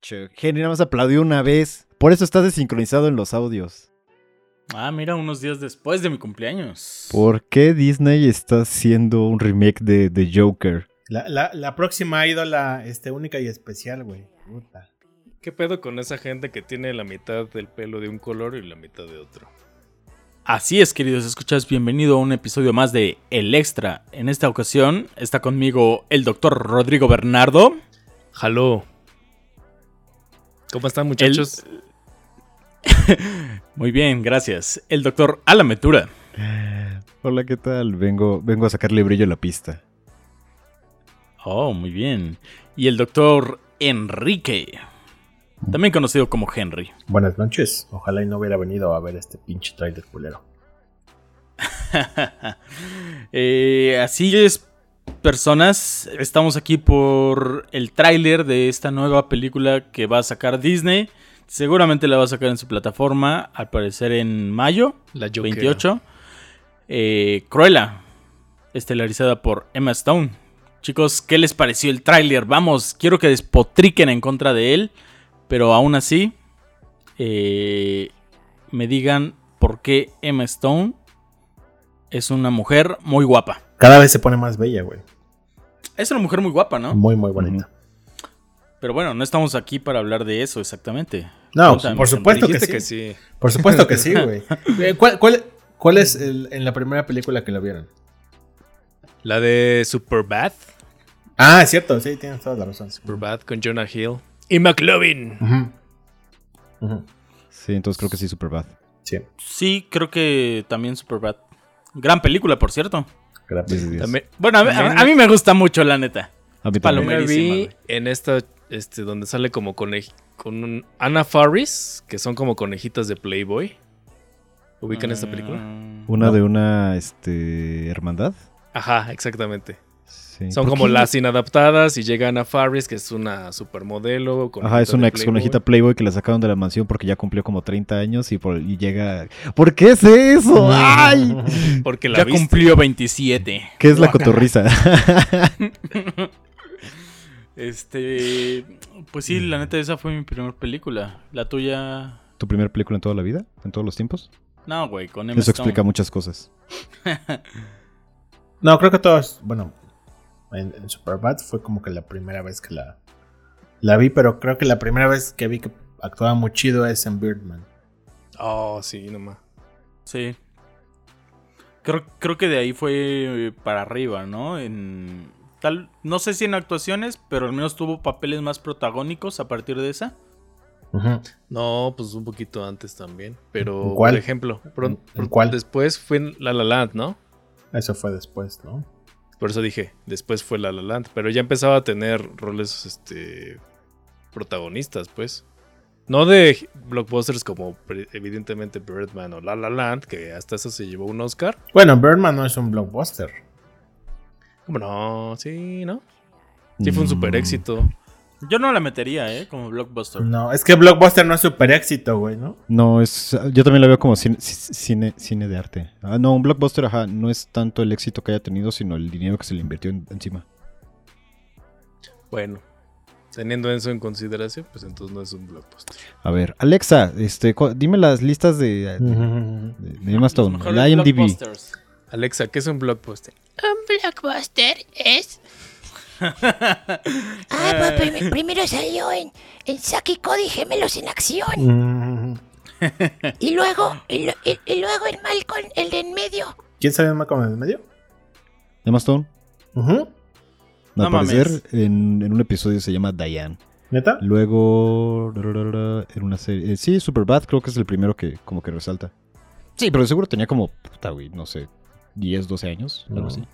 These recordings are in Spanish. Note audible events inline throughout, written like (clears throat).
Che, Henry nada más aplaudió una vez. Por eso estás desincronizado en los audios. Ah, mira, unos días después de mi cumpleaños. ¿Por qué Disney está haciendo un remake de, de Joker? La, la, la próxima ídola este, única y especial, güey. Puta. ¿Qué pedo con esa gente que tiene la mitad del pelo de un color y la mitad de otro? Así es, queridos escuchas, bienvenido a un episodio más de El Extra. En esta ocasión está conmigo el doctor Rodrigo Bernardo. Jaló. ¿Cómo están, muchachos? (laughs) Muy bien, gracias. El doctor Alametura. Hola, ¿qué tal? Vengo, vengo a sacarle brillo a la pista. Oh, muy bien. Y el doctor Enrique. También conocido como Henry. Buenas noches. Ojalá y no hubiera venido a ver este pinche trailer culero. (laughs) Eh, así es, personas. Estamos aquí por el tráiler de esta nueva película que va a sacar Disney. Seguramente la va a sacar en su plataforma, al parecer en mayo, La Joker. 28. Eh, Cruella, estelarizada por Emma Stone. Chicos, ¿qué les pareció el tráiler? Vamos, quiero que despotriquen en contra de él, pero aún así eh, me digan por qué Emma Stone es una mujer muy guapa. Cada vez se pone más bella, güey. Es una mujer muy guapa, ¿no? Muy, muy bonita. Pero bueno, no estamos aquí para hablar de eso exactamente. No, Cuéntame, por supuesto que sí. que sí. Por supuesto que sí, (laughs) güey. Eh, ¿Cuál, cuál, cuál es el- en la primera película que lo vieron? La de Superbad. Ah, es cierto, sí, tienes toda la razón. Superbad con Jonah Hill. Y McLovin. Sí, entonces creo que sí, Superbad. Sí, Sí, creo que también Superbad. Gran película, por cierto. Gracias. 10 de 10. También, Bueno, a, a mí me gusta mucho, la neta. A mí también. Vi en esta, este, donde sale como conej con un Anna Faris, que son como conejitas de Playboy. ¿Ubican esta película? Mm, Una No. de una este, hermandad. Ajá, exactamente. Sí. Son ¿Por como qué? las inadaptadas y llega Anna Faris, que es una supermodelo. Ajá, es una ex conejita Playboy que la sacaron de la mansión porque ya cumplió como 30 años y, por, y llega... ¿Por qué es eso? ¡Ay! (laughs) Porque la ya viste. cumplió 27. ¿Qué es la cotorriza? (laughs) Este. Pues sí, la neta, esa fue mi primera película. La tuya. ¿Tu primera película en toda la vida? ¿En todos los tiempos? No, güey, con Emma Eso Stone. explica muchas cosas. (laughs) No, creo que todos, bueno, en, en Superbad fue como que la primera vez que la, la vi, pero creo que la primera vez que vi que actuaba muy chido es en Birdman. Oh, sí, nomás. Sí. Creo, creo que de ahí fue para arriba, ¿no? En. Tal, no sé si en actuaciones, pero al menos tuvo papeles más protagónicos a partir de esa. No, pues un poquito antes también. Pero, por ejemplo, pron- ¿En cuál? después fue en La La Land, ¿no? Eso fue después, ¿no? Por eso dije, después fue La La Land. Pero ya empezaba a tener roles, este, protagonistas, pues. No de blockbusters como evidentemente Birdman o La La Land, que hasta eso se llevó un Oscar. Bueno, Birdman no es un blockbuster. ¿Cómo no? Sí, ¿no? Sí fue un Mm, super éxito. Yo no la metería, ¿eh? Como blockbuster. No, es que blockbuster no es super éxito, güey, ¿no? No, es, yo también la veo como cine, ci- cine, cine de arte. Ah, no, un blockbuster, ajá, no es tanto el éxito que haya tenido, sino el dinero que se le invirtió en- encima. Bueno, teniendo eso en consideración, pues entonces no es un blockbuster. A ver, Alexa, este, dime las listas de, de, de- de Emma Stone, el IMDb. blockbusters. Alexa, ¿qué es un blockbuster? Un blockbuster es. Ah, pues prim- primero salió en, en Saki Cody Gemelos en Acción. Mm. Y luego, y, lo- y- y luego el Malcolm, el de en medio. ¿Quién sabe más como en el medio? Emma Stone, Ujú. No al parecer, en, en un episodio se llama Diane. ¿Neta? Luego, en una serie. eh, sí, Superbad creo que es el primero que como que resalta. Sí, pero seguro tenía como, puta, güey, no sé, 10, 12 años, algo No. así.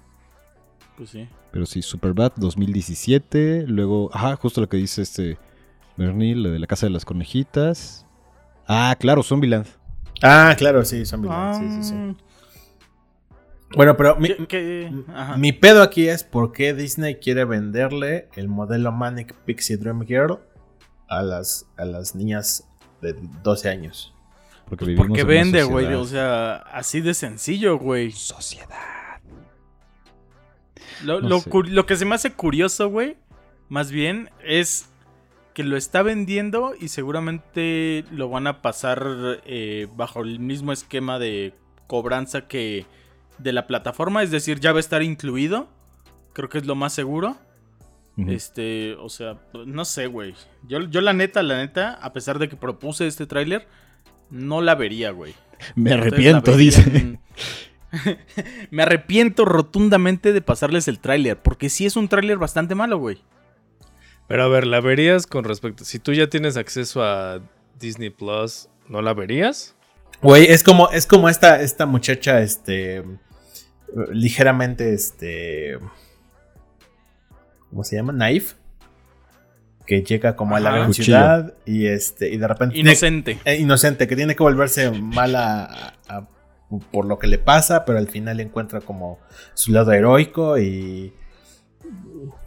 Pues sí. Pero sí, Superbad 2017. Luego, ajá, justo lo que dice este Bernie, lo de la casa de las conejitas. Ah, claro, Zombieland. Ah, claro, sí, son villanos, sí, sí, sí. Ah, Bueno, pero mi, ¿qué- qué? Ajá. mi pedo aquí es por qué Disney quiere venderle el modelo Manic Pixie Dream Girl a las, a las niñas de 12 años. Porque vivimos Porque vende, güey. O sea, así de sencillo, güey. Sociedad. Lo, No lo que se me hace curioso, güey, más bien, es que lo está vendiendo y seguramente lo van a pasar eh, bajo el mismo esquema de cobranza que de la plataforma, es decir, ya va a estar incluido. Creo que es lo más seguro. Este, o sea, no sé, güey. Yo, yo la neta, la neta, a pesar de que propuse este tráiler, no la vería, güey. Me arrepiento, dice. (laughs) Me arrepiento rotundamente de pasarles el tráiler, porque sí es un tráiler bastante malo, güey. Pero a ver, ¿la verías con respecto? Si tú ya tienes acceso a Disney Plus, ¿no la verías? Güey, es como, es como esta, esta muchacha, este. Ligeramente, este. ¿Cómo se llama? Naif. Que llega como a la Ajá. gran Cuchillo. ciudad y este. Y de repente. tiene- Inocente. eh, inocente, que tiene que volverse mala a- a- por lo que le pasa, pero al final encuentra como su lado heroico y.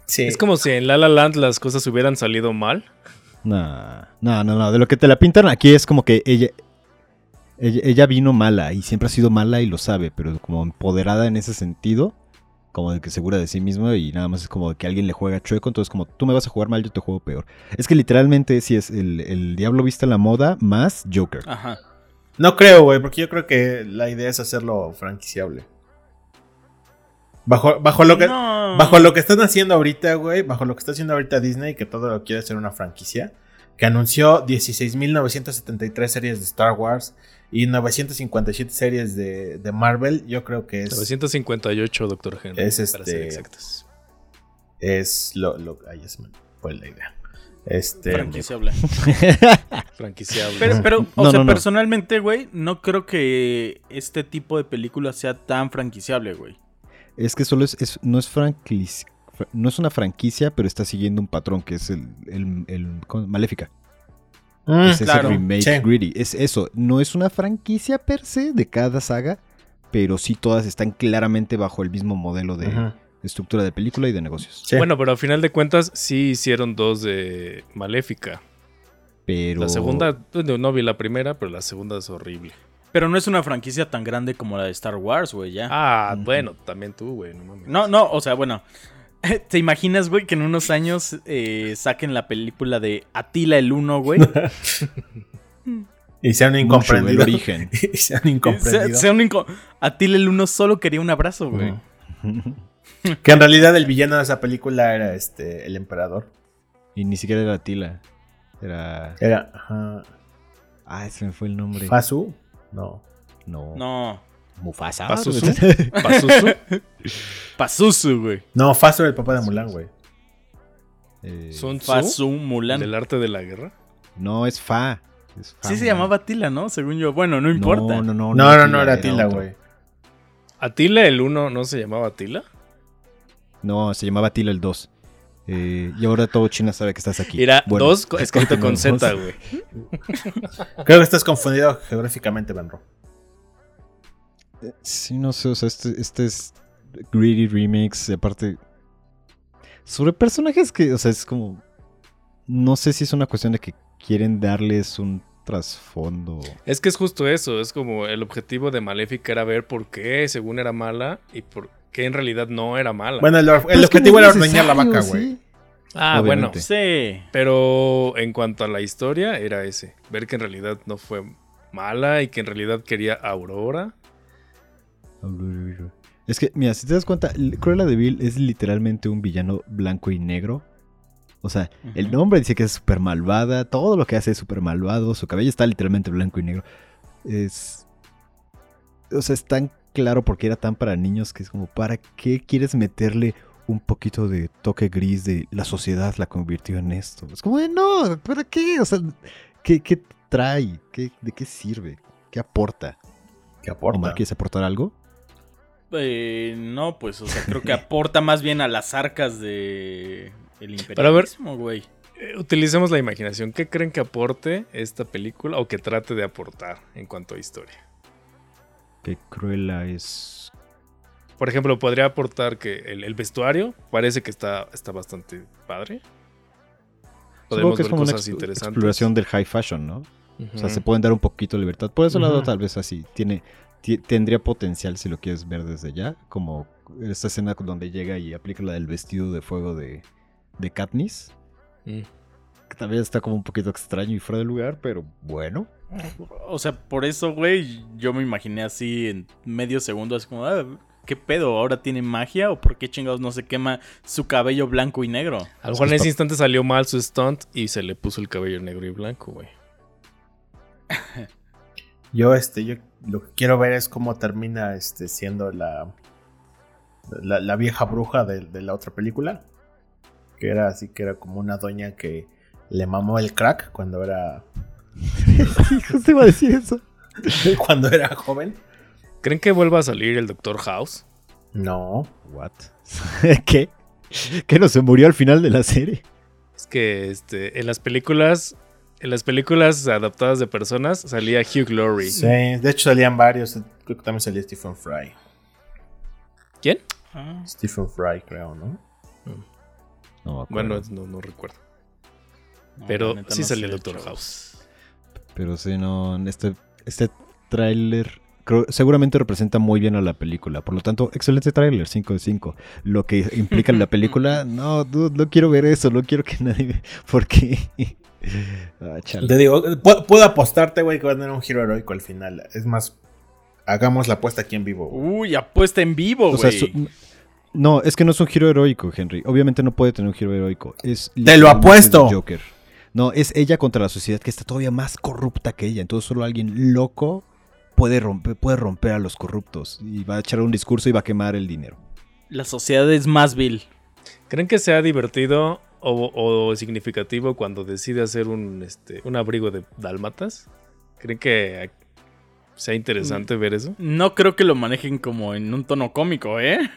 Sí. Es como si en La La Land las cosas hubieran salido mal. No, no, no, no. De lo que te la pintan aquí es como que ella, ella, ella vino mala y siempre ha sido mala y lo sabe, pero como empoderada en ese sentido, como de que segura de sí misma y nada más es como de que alguien le juega chueco, entonces como tú me vas a jugar mal, yo te juego peor. Es que literalmente sí es el, el diablo viste la moda más Joker. Ajá. No creo, güey, porque yo creo que la idea es hacerlo franquiciable. Bajo, bajo lo que. No. Bajo lo que están haciendo ahorita, güey, bajo lo que está haciendo ahorita Disney, que todo lo quiere hacer una franquicia, que anunció 16.973 series de Star Wars y 957 series de, de Marvel, yo creo que es, 958, Doctor Henry. Es para este- ser exactos. es lo, lo... Ahí se me fue la idea. Este... Franquiciable. (laughs) Franquiciable. Pero, pero o No, sea, no, no. personalmente, güey, no creo que este tipo de película sea tan franquiciable, güey. Es que solo es, es- no es franquicia, no es una franquicia, pero está siguiendo un patrón que es el, el, el-. Maléfica. Mm, es ese claro, remake sí. greedy. Es eso. No es una franquicia per se de cada saga, pero sí todas están claramente bajo el mismo modelo de estructura de película y de negocios. sí. Bueno, pero al final de cuentas sí hicieron dos de Maléfica. Pero La segunda, no vi la primera, pero la segunda es horrible. Pero no es una franquicia tan grande como la de Star Wars, güey, ya. Ah, bueno, también tú, güey, no mames. No, no, o sea, bueno. (laughs) ¿Te imaginas, güey, que en unos años eh, saquen la película de Atila el Uno, güey? (laughs) Y sean mucho, el origen. (laughs) y sean sea, incomprendidos. sea un inco- Atila el Uno solo quería un abrazo, güey. Ujú. (laughs) Que en realidad el villano de esa película era este el emperador. y ni siquiera era Tila. Era. Era ajá, Ah, se me fue el nombre. Fasu. No. no. No. Mufasa. Pazuzu. (laughs) Pazuzu. Pazuzu, güey. No, Fasu era el papá de Mulan, güey. Eh, Sun Tzu, Fazu Mulan. del arte de la guerra. no, es Fa. Es Fa Sí se llamaba Atila, ¿no? Según yo. Bueno, no importa. No, no, no. No, no, no, era Tila, güey. Atila el 1 no se llamaba Atila. No, se llamaba Tila el 2. Eh, y ahora todo China sabe que estás aquí. Era Bueno, 2 (laughs) escrito con. Z, güey. (laughs) Creo que estás confundido geográficamente, Benro. Sí, no sé, o sea, este, este es Greedy Remix, y aparte... Sobre personajes que, o sea, es como... No sé si es una cuestión de que quieren darles un trasfondo. Es que es justo eso, es como el objetivo de Maléfica era ver por qué según era mala y por qué en realidad no era mala. Bueno, el, que objetivo era ordeñar la vaca, güey. sí. ah, bueno. Sí. pero en cuanto a la historia era ese, ver que en realidad no fue mala y que en realidad quería Aurora. Es que, mira, si te das cuenta, Cruella de Vil es literalmente un villano blanco y negro. O sea, el nombre dice que es súper malvada, todo lo que hace es súper malvado, su cabello está literalmente blanco y negro. Es... O sea, es tan claro porque era tan para niños que es como, ¿para qué quieres meterle un poquito de toque gris de la sociedad la convirtió en esto? Es como, no, ¿para qué? O sea, ¿qué, qué trae? ¿Qué, ¿De qué sirve? ¿Qué aporta? Que aporta. Omar, ¿quieres aportar algo? Eh, no, pues, o sea, creo que (laughs) aporta más bien a las arcas de el imperialismo, güey. Eh, utilicemos la imaginación. ¿Qué creen que aporte esta película o que trate de aportar en cuanto a historia? Que Cruella es Por ejemplo, podría aportar que el, el vestuario parece que está, está bastante padre. Podemos que es ver como una cosas interesantes. exploración del high fashion, ¿no? O sea, se pueden dar un poquito de libertad. Por ese lado, tal vez así. Tiene, ti- tendría potencial si lo quieres ver desde ya. Como esta escena donde llega y aplica la del vestido de fuego de, de Katniss. Mm. también está como un poquito extraño y fuera de lugar, pero bueno. O sea, por eso, güey, yo me imaginé así en medio segundo, así como, ah, ¿qué pedo? ¿Ahora tiene magia? ¿O por qué chingados no se quema su cabello blanco y negro? A lo mejor en ese instante salió mal su stunt y se le puso el cabello negro y blanco, güey. Yo, este, yo lo que quiero ver es cómo termina este, siendo la, la, la vieja bruja de, de la otra película. Que era así, que era como una doña que le mamó el crack cuando era. (laughs) Justo iba a decir eso. (laughs) cuando era joven. ¿Creen que vuelva a salir el Doctor House? No. What? (laughs) ¿Qué? ¿Que no se murió al final de la serie? Es que este, en las películas, en las películas adaptadas de personas salía Hugh Laurie. Sí, de hecho salían varios. Creo que también salía Stephen Fry. ¿Quién? Ah, Stephen Fry, creo, ¿no? No acuerdo. Bueno, no, no recuerdo. no, Pero sí no salió sé, el Dr. chavos. Pero sí, no, en este, este tráiler seguramente representa muy bien a la película. Por lo tanto, excelente tráiler, 5 de 5. Lo que implica en la (laughs) película, no, dude, no quiero ver eso, no quiero que nadie... (laughs) ¿Por qué? Ah. Te digo, pu- puedo apostarte, güey, que va a tener un giro heroico al final. Es más, hagamos la apuesta aquí en vivo. Uy, apuesta en vivo, güey. no, es que no es un giro heroico, Henry. Obviamente no puede tener un giro heroico. Es ¡Te lo apuesto! el Joker. No, es ella contra la sociedad que está todavía más corrupta que ella. Entonces solo alguien loco puede romper, puede romper a los corruptos. Y va a echar un discurso y va a quemar el dinero. La sociedad es más vil. ¿Creen que sea divertido o, o significativo cuando decide hacer un, este, un abrigo de dálmatas? ¿Creen que sea interesante ver eso? No creo que lo manejen como en un tono cómico, ¿eh?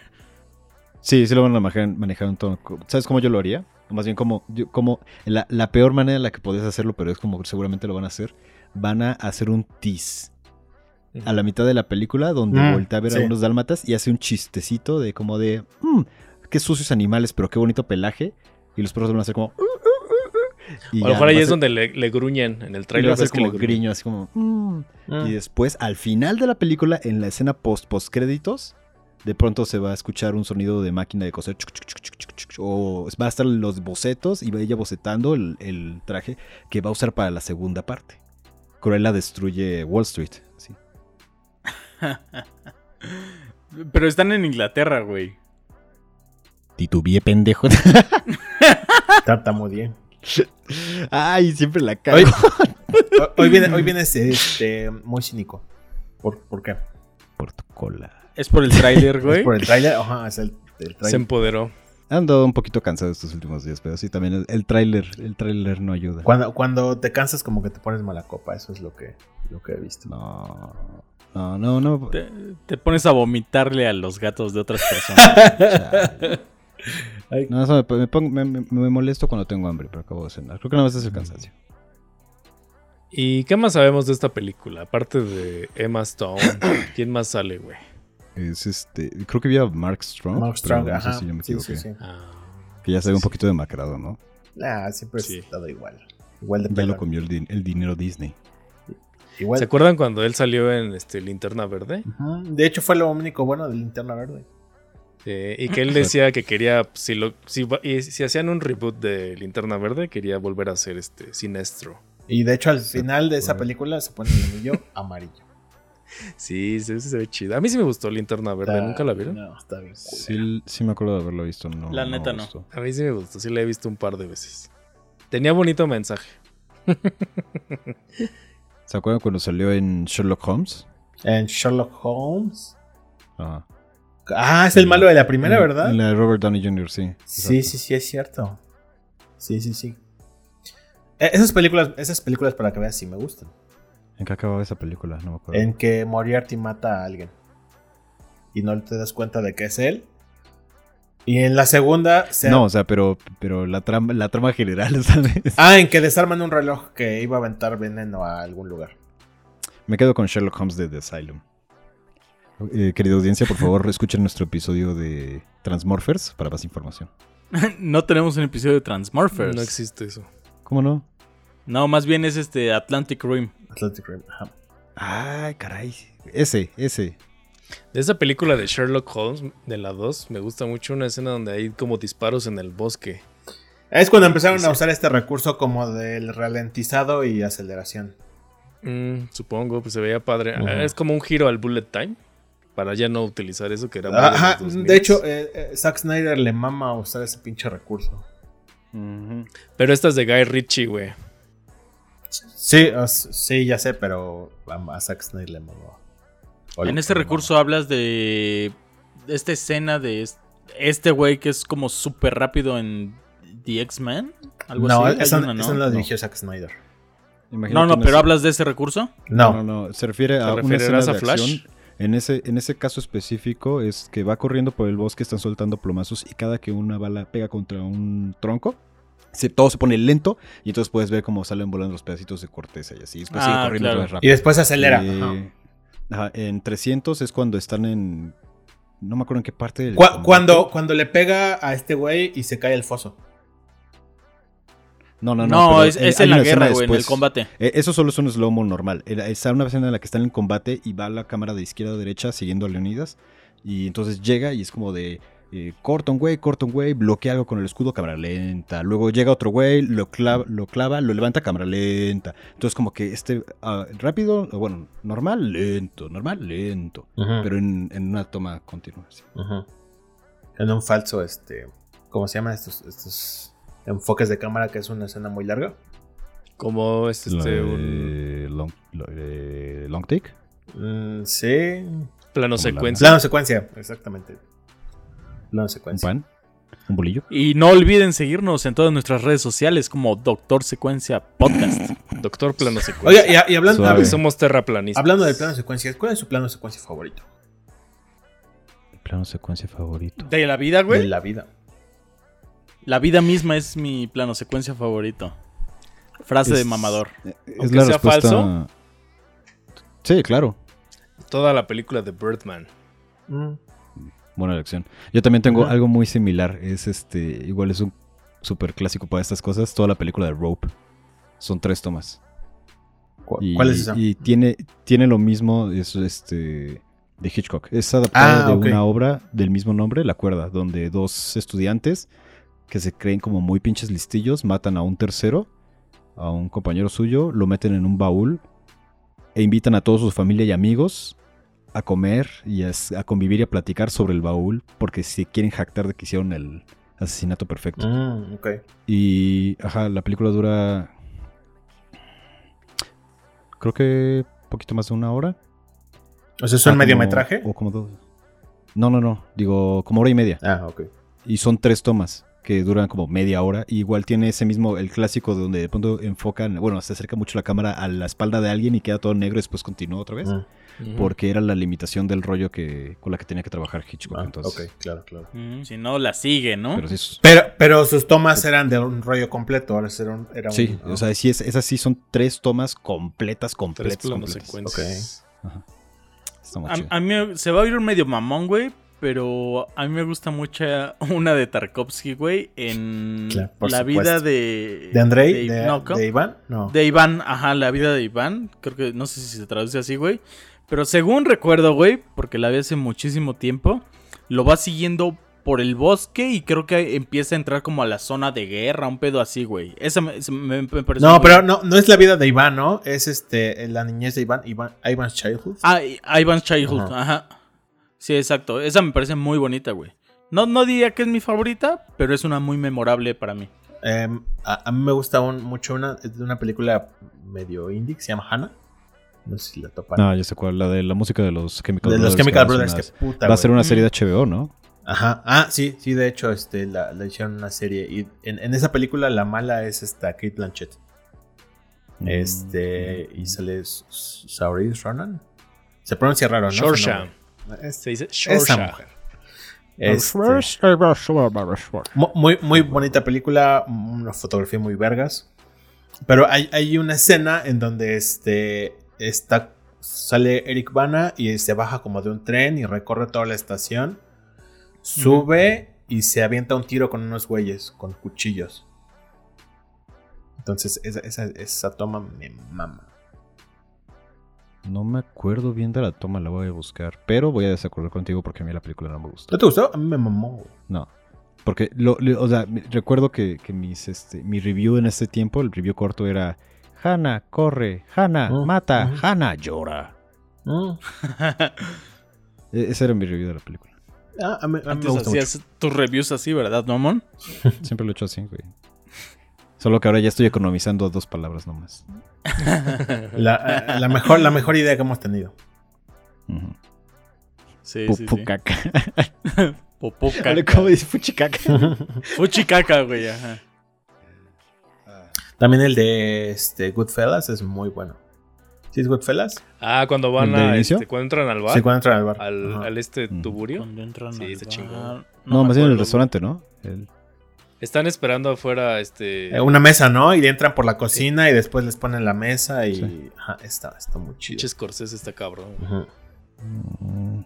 Sí, sí lo van a manejar, manejar un tono. ¿Sabes cómo yo lo haría? Más bien como, yo- como la, la peor manera en la que podés hacerlo, pero es como seguramente lo van a hacer. Van a hacer un tease a la mitad de la película donde Mm, voltea a ver sí. a unos dálmatas y hace un chistecito de como de, "Mm, qué sucios animales, pero qué bonito pelaje. Y los perros van a hacer como... "Uh, uh, uh, uh", y O a lo mejor ahí es donde le, le gruñen en el y va trailer. a ser como griño, así como... "Mm". Mm. Y después, al final de la película, en la escena post post créditos, de pronto se va a escuchar un sonido de máquina de coser. chuc, chuc, chuc, O va a estar los bocetos y va ella bocetando el, el traje que va a usar para la segunda parte. Cruella destruye Wall Street. sí. (laughs) Pero están en Inglaterra, güey. Titubeé, pendejo. (laughs) Tartamudeé. Ay, siempre la cago. Hoy, (laughs) viene, hoy viene este, este, muy cínico. ¿Por, por qué? Por tu cola. Es por el tráiler, ¿Es güey. por el tráiler? Ajá, es el, el Se empoderó. Ando un poquito cansado estos últimos días, pero sí, también el, el tráiler, el tráiler no ayuda. Cuando, cuando te cansas como que te pones mala copa, eso es lo que, lo que he visto. No, no, no, no. Te, te pones a vomitarle a los gatos de otras personas. (laughs) No, eso me, me pongo- me- me- me molesto cuando tengo hambre, pero acabo de cenar. Creo que nada más es el cansancio. ¿Y qué más sabemos de esta película? Aparte de Emma Stone, ¿quién más sale, güey? Es este, creo que vi a Mark Strong. Mark pero Strong, no sé ajá. si yo me sí, equivoqué. sí, sí. Ah, Que ya se ve un Sí, poquito demacrado, ¿no? Ah, siempre Sí. ha estado igual. Igual de Ya lo comió el, din- el dinero Disney. Igual. ¿Se acuerdan cuando él salió en este, Linterna Verde? De hecho, fue lo único bueno de Linterna Verde. Y que él decía que quería, si, lo, si, si hacían un reboot de Linterna Verde, quería volver a ser este Sinestro. Y de hecho, al final de esa película se pone el anillo (laughs) amarillo. Sí, se ve chido. A mí sí me gustó Linterna Verde, Está- ¿nunca la vieron? No, está bien. Sí, sí me acuerdo de haberlo visto. No, La neta no. A mí sí me gustó, sí la he visto un par de veces. Tenía bonito mensaje. (laughs) ¿Se acuerdan cuando salió en Sherlock Holmes? En Sherlock Holmes. Ajá. Ah, es el malo de la primera, En- ¿verdad? En la de Robert Downey Jr., sí. Sí, exacto. sí, sí, es cierto. Sí, sí, sí. Eh, Esas películas, esas películas para que veas sí me gustan. ¿En qué acababa esa película? No me acuerdo. En que Moriarty mata a alguien. Y no te das cuenta de que es él. Y en la segunda se- No, o sea, pero, pero la, trama, la trama general, (laughs) ¿sabes? Ah, en que desarman un reloj que iba a aventar veneno a algún lugar. Me quedo con Sherlock Holmes de The Asylum. Eh, querida audiencia, por favor, (laughs) escuchen nuestro episodio de Transmorphers para más información. (laughs) no tenemos un episodio de Transmorphers. No existe eso. ¿Cómo no? No, más bien es este Atlantic Rim. Atlantic Rim. ajá. Ay, caray. Ese, ese. De esa película de Sherlock Holmes, de la 2, me gusta mucho una escena donde hay como disparos en el bosque. Es cuando empezaron Sí. a usar este recurso como del ralentizado y aceleración. Mm, supongo, pues se veía padre. Ujú. Es como un giro al bullet time. Para ya no utilizar eso que era muy de Ajá, 2000s. de hecho, eh, eh, Zack Snyder le mama usar ese pinche recurso. Pero esta es de Guy Ritchie, güey. Sí, sí, ya sé, pero a, Zack Snyder le mamó. En este recurso hablas de esta escena de es- este güey que es como súper rápido en The X-Men. Algo No, así. Esa, una, esa ¿no? la No. dirigió Zack Snyder. Imagino No, no, pero hablas de ese recurso. No, No, no, se refiere ¿Te a una referirás escena a de Flash? acción. En ese, en ese caso específico es que va corriendo por el bosque, están soltando plomazos y cada que una bala pega contra un tronco, se, todo se pone lento y entonces puedes ver cómo salen volando los pedacitos de corteza y así. Después sigue Ah, corriendo claro. vez y rápido. después acelera. Eh, Ajá. ajá, en 300 es cuando están en... No me acuerdo en qué parte del Cu- combate. cuando, cuando le pega a este güey y se cae el foso. No, no, No, no. es, en la guerra, güey, en el combate. Eh, Eso solo es un slow-mo normal. Está una escena en la que están en combate y va la cámara de izquierda a derecha siguiendo a Leonidas. Y entonces llega y es como de. Eh, corta un güey, corta un güey, bloquea algo con el escudo, cámara lenta. Luego llega otro güey, lo clava, lo clava, lo levanta, cámara lenta. Entonces, como que este ah, rápido, o bueno, normal, lento, normal, lento. Pero en, en una toma continua. sí. En un falso, este. ¿Cómo se llaman estos, estos enfoques de cámara? Que es una escena muy larga. Como es este un long, lo long take. Mm, sí. plano secuencia. Plano secuencia, exactamente. Plano Un secuencia. pan, un bolillo. Y no olviden seguirnos en todas nuestras redes sociales como Doctor Secuencia Podcast. (laughs) Doctor plano secuencia. Oiga, y, y hablando, Suave. Somos terraplanistas. hablando de plano secuencia, ¿cuál es su plano secuencia favorito? Plano secuencia favorito. ¿De la vida, De güey? la vida. La vida misma es mi plano secuencia favorito. Frase de mamador. Es Aunque la sea respuesta. falso. Sí, claro. Toda la película de Birdman. Mm. Buena elección. Yo también tengo algo muy similar. Es este. Igual es un súper clásico para estas cosas. Toda la película de Rope. Son tres tomas. ¿Cu- Y, ¿Cuál es esa? Y tiene, tiene lo mismo. Es este. De Hitchcock. Es adaptado Ah, de una obra del mismo nombre, La Cuerda, donde dos estudiantes que se creen como muy pinches listillos matan a un tercero, a un compañero suyo, lo meten en un baúl e invitan a toda su familia y amigos a comer y a, convivir y a platicar sobre el baúl porque se quieren jactar de que hicieron el asesinato perfecto. Mm. Y, ajá, la película dura. Creo que poquito más de una hora. O sea, ¿es Ah, un como- mediometraje? O como dos. No, no, no. Digo, como hora y media. Ah, ok. Y son tres tomas que duran como media hora. Y igual tiene ese mismo, el clásico donde de pronto enfocan, bueno, se acerca mucho la cámara a la espalda de alguien y queda todo negro y después continúa otra vez. Mm. Porque era la limitación del rollo que con la que tenía que trabajar Hitchcock. Ah, entonces. ok, claro, claro. Mm, Si no, la sigue, ¿no? Pero sí, Pero, pero sus tomas eran de un rollo completo. Ahora era un. Era un- sí, ah. o sea, sí es, esas sí son tres tomas completas, Tres completas, planos completas. muy A, chido. a mí me- se va a oír medio mamón, güey. Pero a mí me gusta mucho (laughs) una de Tarkovsky, güey. En Claro, la supuesto. vida de. ¿De Andrei? ¿De, no, ¿cómo? de Iván? No. De Iván, ajá, la vida de Iván. Creo que no sé si se traduce así, güey. Pero según recuerdo, güey, porque la vi hace muchísimo tiempo, lo va siguiendo por el bosque y creo que empieza a entrar como a la zona de guerra, un pedo así, güey. Esa me, me- me pareció No, pero no, no es la vida de Iván, ¿no? Es este la niñez de Iván, Iván Ivan's Childhood. Ah, Ivan's Childhood, Ajá. ajá. Sí, exacto. Esa me parece muy bonita, güey. No, no diría que es mi favorita, pero es una muy memorable para mí. Em, a, a mí me gusta un- mucho una, de una película medio indie que se llama Hannah. No sé si la topan. No, ya sé cuál, la de la música de los Chemical de Brothers. los Chemical que Brothers, va a que ser una- puta. Va a ser una serie de HBO, ¿no? Ajá. Ah, sí, sí, de hecho, este, la, la hicieron una serie. Y en, en esa película la mala es esta Kate Blanchett. Este. Mm. Y sale S- S- Saoirse Ronan. Se pronuncia raro, ¿no? Shorsha. Nombre. Es- Se dice esa mujer. Este, mu- muy, muy bonita película, una fotografía muy vergas. Pero hay, hay una escena en donde este está sale Eric Bana y se baja como de un tren y recorre toda la estación. Sube y se avienta un tiro con unos güeyes con cuchillos. Entonces esa, esa, esa toma me mama. No me acuerdo bien de la toma, la voy a buscar. Pero voy a desacordar contigo porque a mí la película no me gustó. ¿No te gustó? A mí me mamó. No. Porque, lo, lo- o sea, recuerdo que, que mis, este, mi review en este tiempo, el review corto era Hanna, corre, Hanna, Mm, mata, ujú. Hanna, llora. (laughs) E- ese era mi review de la película. Ah, a mí, a mí me Antes mucho. hacías tus reviews así, ¿verdad, Nomon? Siempre lo he hecho así, güey. Solo que ahora ya estoy economizando dos palabras nomás. (laughs) La, la mejor, la mejor idea que hemos tenido. Sí, Pu- sí, sí. Pucaca. Popó Vale, caca. ¿Cómo dice Puchicaca? (laughs) Fuchi caca, güey, ajá. También el de este, Goodfellas es muy bueno. ¿Sí es Goodfellas? Ah, cuando van ¿El del a. inicio? Este, cuando entran al bar. Sí, cuando entran al bar. al, este tuburio. Cuando entran Sí, al está bar. chingón. No, más bien en el restaurante, ¿no? El- Están esperando afuera, este. Eh, una mesa, ¿no? Y entran por la cocina y después les ponen la mesa y... Sí. Ajá, está, está muy chido. Pinche Scorsese está cabrón. Mm,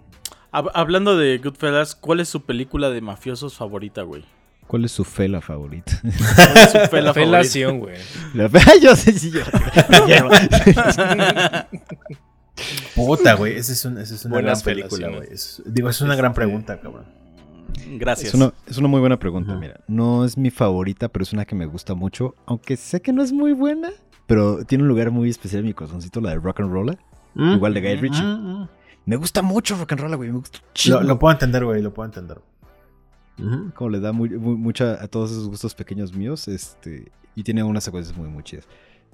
Hab- Hablando de Goodfellas, ¿cuál es su película de mafiosos favorita, güey? ¿Cuál es su fela favorita? (laughs) ¿Cuál es su pela favorita? Felación, güey. La fe- (laughs) yo sé si yo. (laughs) Puta, güey. Esa es, un- esa es una Buenas gran película, güey. Digo, es una gran pregunta, cabrón. Gracias. Es una, es una muy buena pregunta, mira. No es mi favorita, pero es una que me gusta mucho. Aunque sé que no es muy buena, pero tiene un lugar muy especial en mi corazoncito, la de Rock and Roll. Igual de Guy Ritchie. Mm, mm. Me gusta mucho Rock and Roll, güey. Me gusta chido. Lo, lo puedo entender, güey. Lo puedo entender. Como le da muy, muy- mucha a todos esos gustos pequeños míos. Este, y tiene unas secuencias muy, muy chidas.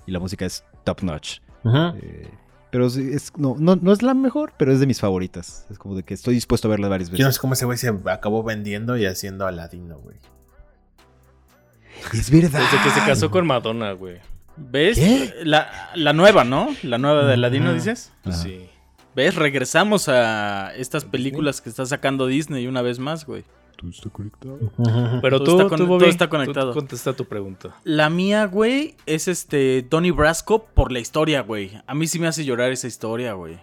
Y la música es top notch. Eh, pero sí, es, no, no, no es la mejor, pero es de mis favoritas. Es como de que estoy dispuesto a verla varias Yo no veces. sé cómo ese güey se acabó vendiendo y haciendo Aladino, güey. Es verdad. Desde que se casó con Madonna, güey. ¿Ves? ¿Qué? La, la nueva, ¿no? La nueva de Aladino, dices. Pues Ajá. sí. ¿Ves? Regresamos a estas películas que está sacando Disney una vez más, güey. Tú estás conectado. Pero Todo tú, está con- tú, todo está tú conectado. contesta tu pregunta. La mía, güey, es este Donnie Brasco por la historia, güey. A mí sí me hace llorar esa historia, güey.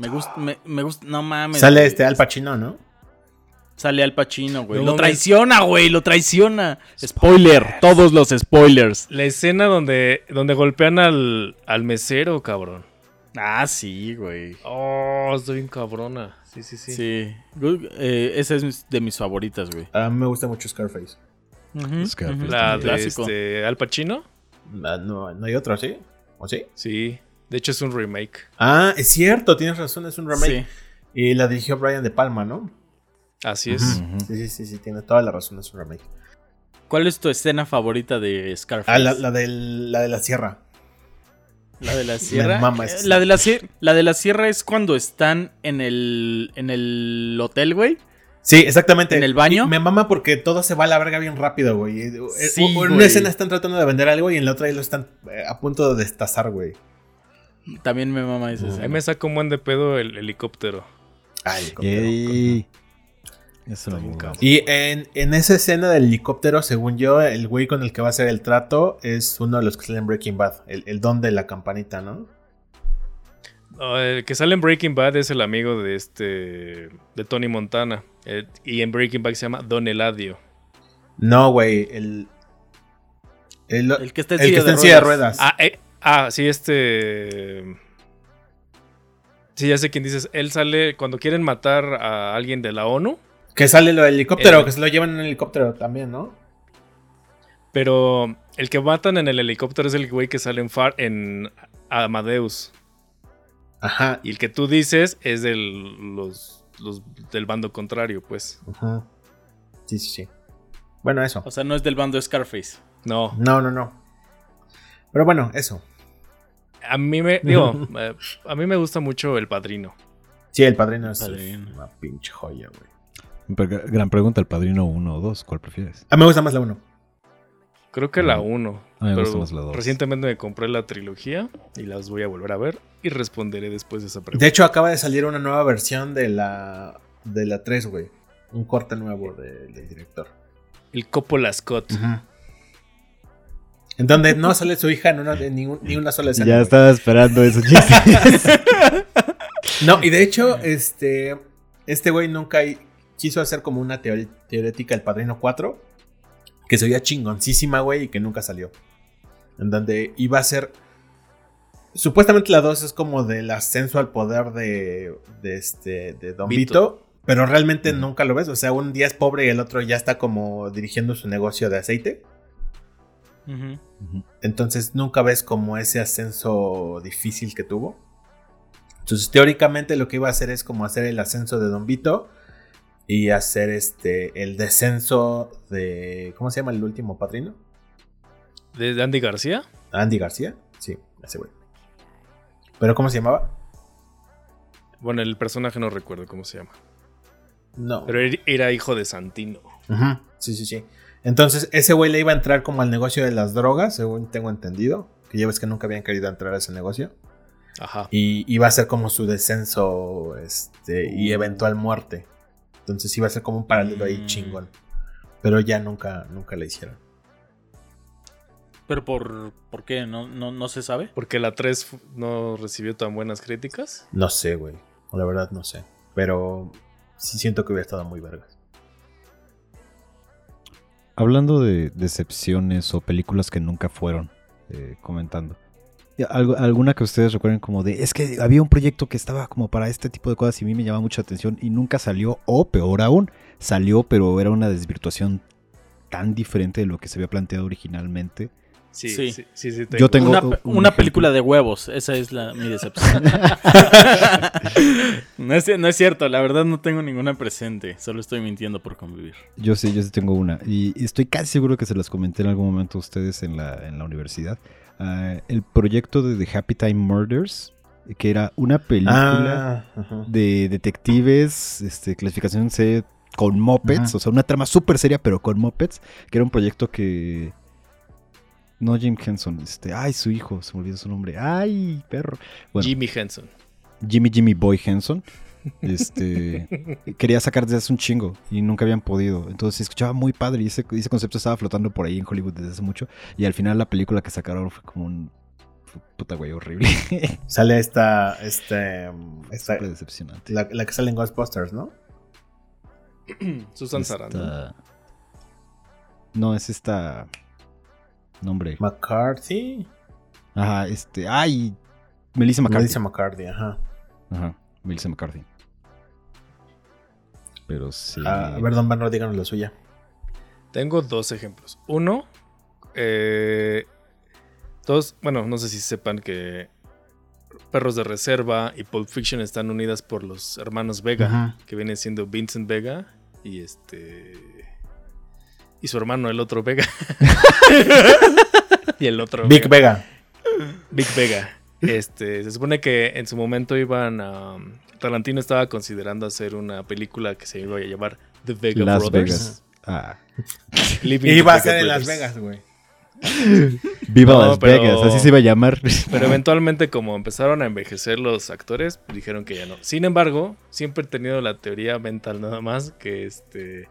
Me gusta, me, me gusta, no mames. Sale güey. este Al Pacino, ¿no? Sale Al Pacino, güey. No lo traiciona, güey, lo traiciona. Spoiler, todos los spoilers. La escena donde, donde golpean al, al mesero, cabrón. Ah, sí, güey. Oh, estoy bien cabrona. Sí, sí, sí. Sí. Good- eh, esa es de mis favoritas, güey. A mí me gusta mucho Scarface. Scarface. La de este, Al Pacino. Ah, no, no hay otro, ¿sí? ¿O sí? Sí. De hecho, es un remake. Ah, es cierto, tienes razón, es un remake. Sí. Y la dirigió Brian De Palma, ¿no? Así es. Sí, sí, sí, sí, tiene toda la razón, es un remake. ¿Cuál es tu escena favorita de Scarface? Ah, la, la del- la de la sierra. La de la (laughs) sierra. mama Eh, esa la de la sierra. La de la sierra es cuando están en el en el hotel, güey. Sí, exactamente. ¿En el baño? Y me mama porque todo se va a la verga bien rápido, güey. Eh, Sí, en una güey. escena están tratando de vender algo y en la otra ya lo están eh, a punto de destazar, güey. También me mama esa Ujú. Ahí escena. me saca un buen de pedo el helicóptero. Ay, Yay. Eso lo bien muy cabrón. Y en, en esa escena del helicóptero, según yo, el güey con el que va a hacer el trato es uno de los que salen en Breaking Bad. El, el don de la campanita, ¿no? No, el que sale en Breaking Bad es el amigo de este. de Tony Montana. Eh, y en Breaking Bad se llama Don Eladio. No, güey. El, el, El que está en el silla que está de en silla de ruedas. ruedas. Ah, eh, ah, sí, este. Sí, ya sé quién dices. Él sale cuando quieren matar a alguien de la ONU. Que sale lo del helicóptero, El- que se lo llevan en el helicóptero también, ¿no? Pero el que matan en el helicóptero es el güey que sale en, Far, en Amadeus. Ajá. Y el que tú dices es del, los, los del bando contrario, pues. Ajá. Sí, sí, sí. Bueno, eso. O sea, no es del bando Scarface. No. No, no, no. Pero bueno, eso. A mí me. Digo, (laughs) eh, a mí me gusta mucho el padrino. Sí, el padrino es Padrino. una pinche joya, güey. Gran pregunta, ¿el padrino 1 o 2? ¿Cuál prefieres? A mí me gusta más la 1. Creo que la Mm. 1. A mí me gusta más la dos. recientemente me compré la trilogía y las voy a volver a ver y responderé después de esa pregunta. De hecho, acaba de salir una nueva versión de la de la 3, güey. Un corte nuevo de- del director. El Coppola Scott. En donde no sale su hija en una, en ningún- ni una sola escena. Ya estaba esperando eso. (laughs) No, y de hecho, este este güey nunca quiso hacer como una teorética El Padrino 4, que se oía chingoncísima, güey, y que nunca salió. En donde iba a ser... Supuestamente la 2 es como del ascenso al poder de, de, este, de Don Vito. Vito. Pero realmente nunca lo ves. O sea, un día es pobre y el otro ya está como dirigiendo su negocio de aceite. Entonces nunca ves como ese ascenso difícil que tuvo. Entonces teóricamente lo que iba a hacer es como hacer el ascenso de Don Vito y hacer este el descenso de ¿cómo se llama el último padrino? ¿De Andy García? Andy García. Sí, ese güey. ¿Pero cómo se llamaba? Bueno, el personaje no recuerdo cómo se llama. No. Pero er- era hijo de Santino. Ujú, Sí, sí, sí. Entonces ese güey le iba a entrar como al negocio de las drogas, según tengo entendido. Que ya ves que nunca habían querido entrar a ese negocio. Ajá. Y iba a ser como su descenso este, y eventual muerte. Entonces iba a ser como un paralelo ahí Mm. chingón. Pero ya nunca, nunca le hicieron. ¿Pero por, por qué? ¿No, no, ¿No se sabe? Porque la 3 fu- no recibió tan buenas críticas. No sé, güey. La verdad no sé. Pero sí siento que hubiera estado muy vergas. Hablando de decepciones o películas que nunca fueron, eh, comentando. ¿Y algo- ¿Alguna que ustedes recuerden como de, es que había un proyecto que estaba como para este tipo de cosas y a mí me llama mucha atención y nunca salió, o peor aún, salió pero era una desvirtuación tan diferente de lo que se había planteado originalmente? Sí, Sí. sí, sí, sí, Yo tengo una un película de huevos. Esa es la, mi decepción. (laughs) no, es, no es cierto, la verdad no tengo ninguna presente. Solo estoy mintiendo por convivir. Yo sí, yo sí tengo una. Y y estoy casi seguro que se las comenté en algún momento a ustedes en la, en la universidad. Ah, el proyecto de The Happy Time Murders, que era una película Ah, de detectives, este, clasificación C con mopeds, Ajá. o sea, una trama súper seria, pero con mopeds, que era un proyecto que... No Jim Henson, este, ay, su hijo, se me olvidó su nombre, ay, perro. Bueno, Jimmy Henson. Jimmy Jimmy Boy Henson. Este quería sacar desde hace un chingo y nunca habían podido. Entonces se escuchaba muy padre y ese, ese concepto estaba flotando por ahí en Hollywood desde hace mucho. Y al final la película que sacaron fue como un fue puta güey horrible. (laughs) Sale esta, este, esta- Súper decepcionante. la, la que sale en Ghostbusters, ¿no? (clears throat) Susan Esta- Sarandon. No, es esta. Nombre. McCarthy. Ajá, este. ¡Ay! Melissa McCarthy. Melissa McCarthy, ajá. Ajá, Melissa McCarthy. Pero sí. Ah, a ver, Don Barno, díganos la suya. Tengo dos ejemplos. Uno, eh, dos, bueno, no sé si sepan que Perros de Reserva y Pulp Fiction están unidas por los hermanos Vega, Ajá. que vienen siendo Vincent Vega y este y su hermano el otro Vega. (laughs) y el otro Big Vega. Big Vega. Este, se supone que en su momento iban a. Tarantino estaba considerando hacer una película que se iba a llamar The Vega Las Brothers. Vegas. Ah. Iba a ser en Las Brothers. Vegas, güey. Viva No, Las pero- Vegas, así se iba a llamar. Pero eventualmente, como empezaron a envejecer los actores, dijeron que ya no. Sin embargo, siempre he tenido la teoría mental nada más que este.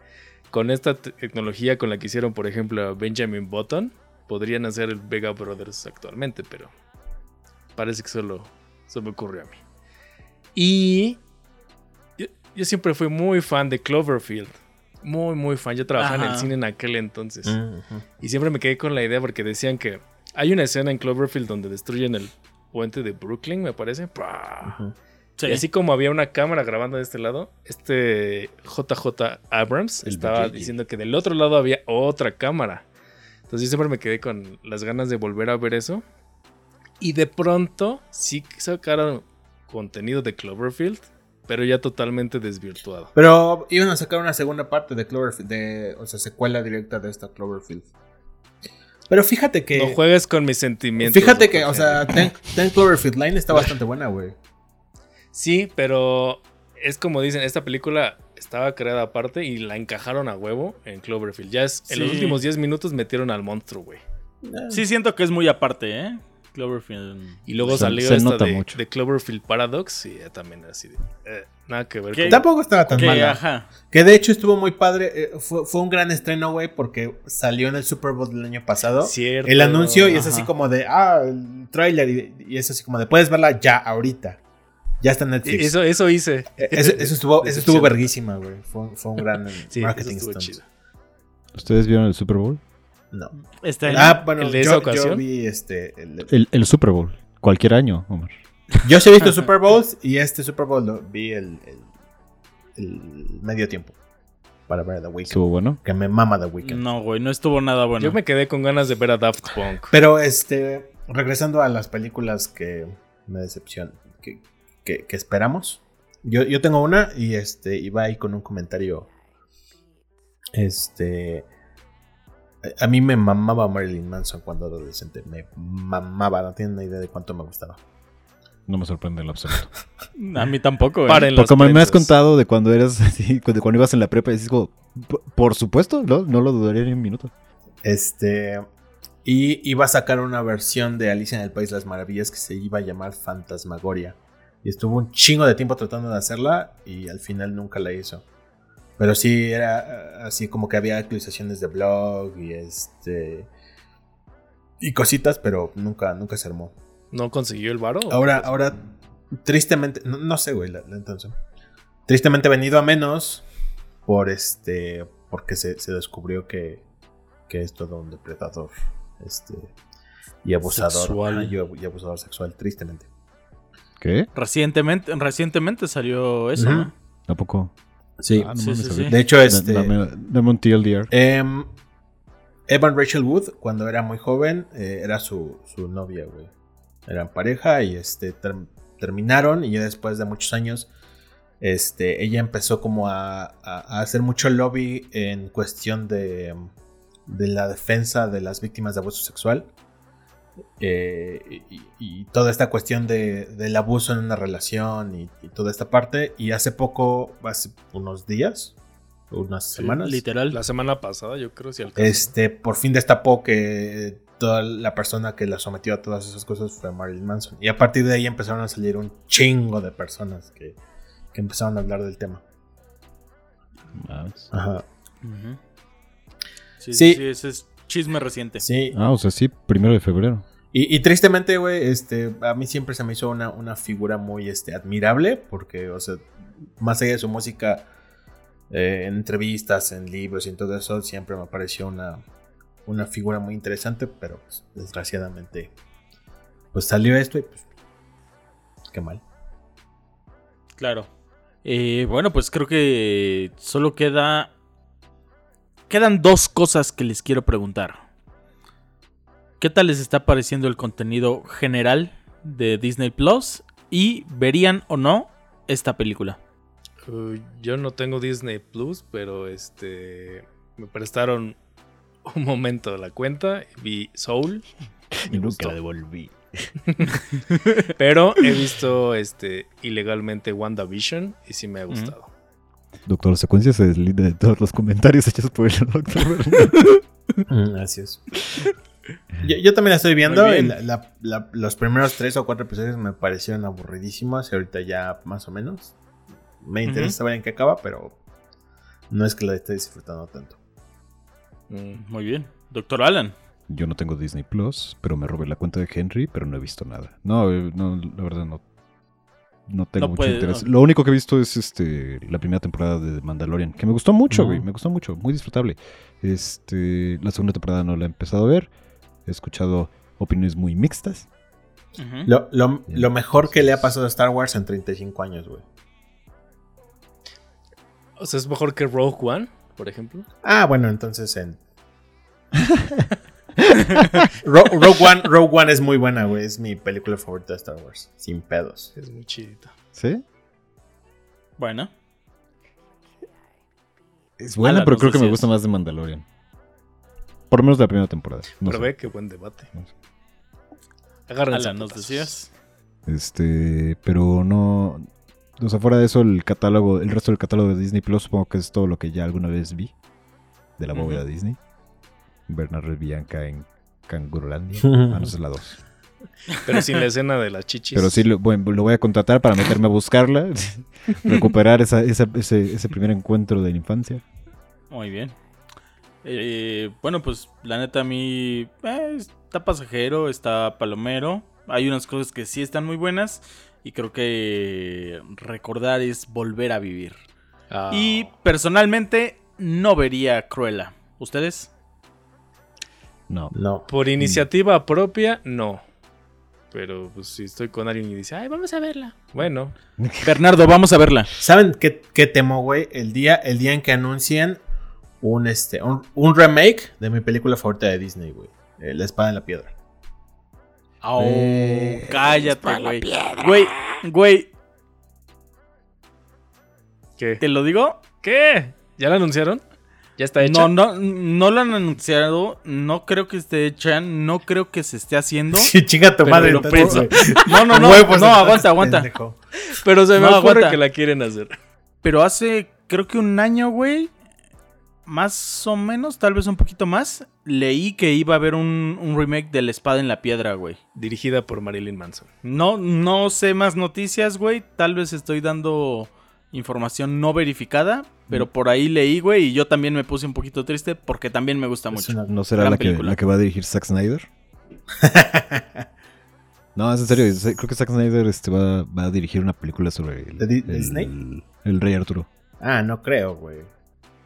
Con esta te- tecnología con la que hicieron, por ejemplo, a Benjamin Button, podrían hacer el Vega Brothers actualmente, pero parece que solo se me ocurrió a mí. Y yo, yo siempre fui muy fan de Cloverfield. Muy, muy fan. Yo trabajaba en el cine en aquel entonces. Mm. Y siempre me quedé con la idea porque decían que hay una escena en Cloverfield donde destruyen el puente de Brooklyn, me parece. Y así como había una cámara grabando de este lado, este JJ Abrams El estaba diciendo que del otro lado había otra cámara. Entonces yo siempre me quedé con las ganas de volver a ver eso. Y de pronto sí sacaron contenido de Cloverfield, pero ya totalmente desvirtuado. Pero iban a sacar una segunda parte de Cloverfield, de, o sea, secuela directa de esta Cloverfield. Pero fíjate que. No juegues con mis sentimientos. fíjate que, o sea. Ten, Ten Cloverfield Line está (laughs) bastante buena, güey. Sí, pero es como dicen, esta película estaba creada aparte y la encajaron a huevo en Cloverfield. Ya es, en los últimos 10 minutos metieron al monstruo, güey. Sí, siento que es muy aparte, ¿eh? Cloverfield. Y luego Se- salió se esta nota de, mucho. de Cloverfield Paradox y ya también era así de... eh, nada que ver con... Tampoco estaba tan Que, mala. ajá. Que de hecho estuvo muy padre. eh, fue, fue un gran estreno, güey, porque salió en el Super Bowl del año pasado. Cierto. El anuncio y es así como de, ah, el tráiler y, y es así como de, puedes verla ya, ahorita. Ya está en Netflix. Eso, eso hice. Eh, eso, eso estuvo, eso estuvo verguísima, güey. Fue, fue un gran (laughs) Sí, marketing eso estuvo stunt. chido. ¿Ustedes vieron el Super Bowl? No. Está en- Ah, bueno, ¿El de yo, esa yo ocasión? vi este. el- El, el Super Bowl. Cualquier año, Omar. (laughs) yo sí he visto Super Bowls y este Super Bowl lo vi el, el, el medio tiempo para ver The Weeknd. Estuvo bueno. Que me mama The Weeknd. No, güey, no estuvo nada bueno. Yo me quedé con ganas de ver a Daft Punk. (laughs) Pero este, regresando a las películas que me decepcionan, que, que- que esperamos. Yo, yo tengo una y este iba ahí con un comentario. Este. A mí me mamaba Marilyn Manson cuando era adolescente. Me mamaba, no tienen una idea de cuánto me gustaba. No me sorprende en lo absoluto. (laughs) A mí tampoco. Paren Porque los como me has contado de cuando eras (laughs) así, cuando, cuando ibas en la prepa, y dices como, "Por- por supuesto, no, no lo dudaría ni un minuto. Este. Y iba a sacar una versión de Alicia en el País de las Maravillas que se iba a llamar Fantasmagoria. Y estuvo un chingo de tiempo tratando de hacerla y al final nunca la hizo. Pero sí era eh, así como que había actualizaciones de blog y este. Y cositas, pero nunca, nunca se armó. ¿No consiguió el varo? Ahora, ahora, tristemente, no, no sé, güey, la, la intención. Tristemente venido a menos por este, porque se, se descubrió que, que es todo un depredador, este, y abusador, Sexual. y, y abusador sexual, tristemente. ¿Qué? Recientemente, recientemente salió eso. ¿no? ¿A poco? Sí. Ah, no Sí, sí, sí. De hecho, este, Dame, dame un TLDR. em, Evan Rachel Wood, cuando era muy joven, eh, era su, su novia, güey. Eran pareja y este ter- terminaron y ya después de muchos años, este, ella empezó como a, a- a hacer mucho lobby en cuestión de, de la defensa de las víctimas de abuso sexual. Eh, y, y toda esta cuestión de- del abuso en una relación y, y toda esta parte. Y hace poco, hace unos días, unas semanas, Literal. La semana pasada, yo creo, si alcanzó. este, por fin destapó que toda la persona que la sometió a todas esas cosas fue Marilyn Manson. Y a partir de ahí empezaron a salir un chingo de personas que, que empezaron a hablar del tema. Ajá. Ujú. Sí, Sí. sí, sí, ese es chisme reciente. Sí. Ah, o sea, sí, primero de febrero. Y, y tristemente, güey, este, a mí siempre se me hizo una, una figura muy este, admirable, porque, o sea, más allá de su música, eh, en entrevistas, en libros y en todo eso, siempre me pareció una, una figura muy interesante, pero pues, desgraciadamente, pues salió esto y pues, qué mal. Claro. Eh, bueno, pues creo que solo queda. Quedan dos cosas que les quiero preguntar. ¿Qué tal les está pareciendo el contenido general de Disney Plus? ¿Y verían o no esta película? Uh, yo no tengo Disney Plus, pero este me prestaron un momento la cuenta, vi Soul, (laughs) me gustó. devolví. (laughs) pero he visto este ilegalmente WandaVision y sí me ha gustado. Doctor Secuencia se deslinda de todos los comentarios hechos por el doctor. Así es. Yo, yo también la estoy viendo. La- la- la- los primeros tres o cuatro episodios me parecieron aburridísimos. Y ahorita ya más o menos. Me interesa Ujú. saber en qué acaba, pero no es que la esté disfrutando tanto. Mm. Muy bien. Doctor Alan. Yo no tengo Disney Plus, pero me robé la cuenta de Henry, pero no he visto nada. No, eh, no la verdad no. No tengo No mucho puede, interés. no. Lo único que he visto es este la primera temporada de Mandalorian, que me gustó mucho, güey. Me gustó mucho, muy disfrutable. Este, la segunda temporada no la he empezado a ver. He escuchado opiniones muy mixtas. Lo, lo- lo mejor que le ha pasado a Star Wars en 35 años, güey. O sea, es mejor que Rogue One, por ejemplo. Ah, bueno, entonces en. (laughs) Ro- Rogue, One, Rogue One es muy buena, güey. Es mi película favorita de Star Wars. Sin pedos. Es muy chidita. ¿Sí? Bueno. Es buena, pero creo que me gusta más de Mandalorian. Por lo menos la primera temporada. No Pero sé. ve qué buen debate. No sé. Agárrense. Alan, a nos decías. Este, pero no. O sea, fuera de eso, el catálogo, el resto del catálogo de Disney Plus, supongo que es todo lo que ya alguna vez vi de la bóveda Ujú. Disney. Bernard Bianca en Cangurolandia. (laughs) ah, no, esa es la 2. Pero sin la escena de las chichis. Pero sí, lo, bueno, lo voy a contratar para meterme a buscarla, (laughs) recuperar esa, esa- ese, ese primer encuentro de la infancia. Muy bien. Eh, bueno, pues la neta a mí eh, está pasajero, está palomero. Hay unas cosas que sí están muy buenas y creo que recordar es volver a vivir. Ah. Y personalmente no vería Cruella. ¿Ustedes? No. No. Por iniciativa propia, no. Pero pues si estoy con alguien y dice, ay, vamos a verla. Bueno, (laughs) Bernardo, vamos a verla. ¿Saben qué, qué temo, güey? El día, el día en que anuncien un, este, un, un remake de mi película favorita de Disney, güey. Eh, La espada en la piedra. Oh, Eh, cállate, güey. piedra. Güey, güey, ¿qué? ¿te lo digo? ¿Qué? ¿Ya la anunciaron? ¿Ya está hecha? No, no, no lo han anunciado. No creo que esté hecha. No creo que se esté haciendo. (laughs) Sí, chinga tu madre. lo pienso. (laughs) No, no, (laughs) no. Huevos, no, aguanta, aguanta. pendejo. Pero se me No, ocurre aguanta. que la quieren hacer. Pero hace, creo que un año, güey. Más o menos, tal vez un poquito más. Leí que iba a haber un, un remake de La Espada en la Piedra, güey. Dirigida por Marilyn Manson. No, no sé más noticias, güey. Tal vez estoy dando información no verificada. Pero por ahí leí, güey. Y yo también me puse un poquito triste porque también me gusta mucho. una- ¿No será Gran la que, película. la que va a dirigir Zack Snyder? (laughs) no, es en serio. Creo que Zack Snyder este, va, va a dirigir una película sobre el, ¿De Di- el- Disney? el Rey Arturo. Ah, no creo, güey.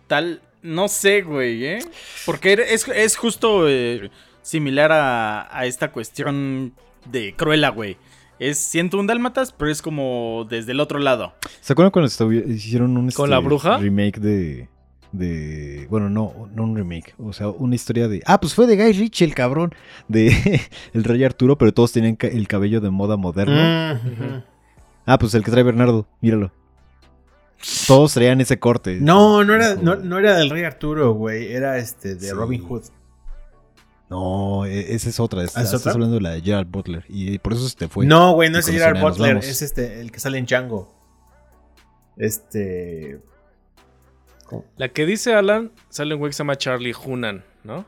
Tal, no sé, güey, ¿eh? Porque era- es, es justo eh, similar a, a esta cuestión de Cruella, güey. Es 101 Dálmatas, pero es como desde el otro lado. ¿Se acuerdan cuando hicieron un ¿Con este, la bruja? remake de, de. Bueno, no, no un remake. O sea, una historia de. Ah, pues fue de Guy Ritchie, el cabrón. De (laughs) El Rey Arturo, pero todos tenían ca- el cabello de moda moderno. Mm. Ah, pues el que trae Bernardo, míralo. Todos traían ese corte. No, no era, no, era del Rey Arturo, güey. Era este de Sí. Robin Hood. No, e- esa es otra. ¿Ah, es estás otra? hablando de la de Gerald Butler. Y por eso se te fue. No, güey, no es Gerard Butler. Es este, el que sale en Django. Este. La que dice Alan sale un güey que se llama Charlie Hunan, ¿no?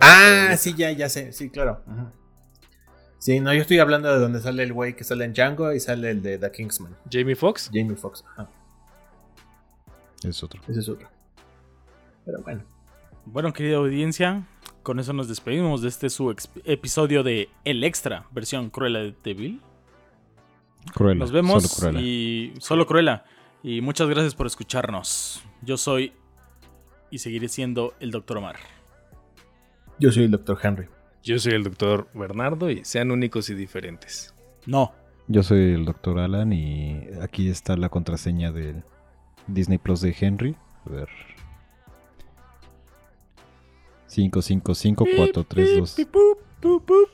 Ah, sí, ya, ya sé. Sí, claro. Sí, no, yo estoy hablando de donde sale el güey que sale en Django y sale el de The Kingsman. Jamie Foxx. Jamie Foxx. Ajá, Es otro. ese es otro. Pero bueno. Bueno, querida audiencia, con eso nos despedimos de este su episodio de El Extra, versión Cruella de Devil. Cruella. Nos vemos Solo Cruella. y solo Cruella. Y muchas gracias por escucharnos. Yo soy y seguiré siendo el Dr. Omar. Yo soy el Dr. Henry. Yo soy el doctor Bernardo y sean únicos y diferentes. No. Yo soy el Dr. Alan y aquí está la contraseña del Disney Plus de Henry. A ver. 555432. Pip, pup, pup, pup.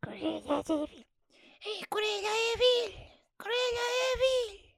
Cruella de Vil. Eh, Cruella de Vil. Cruella de Vil.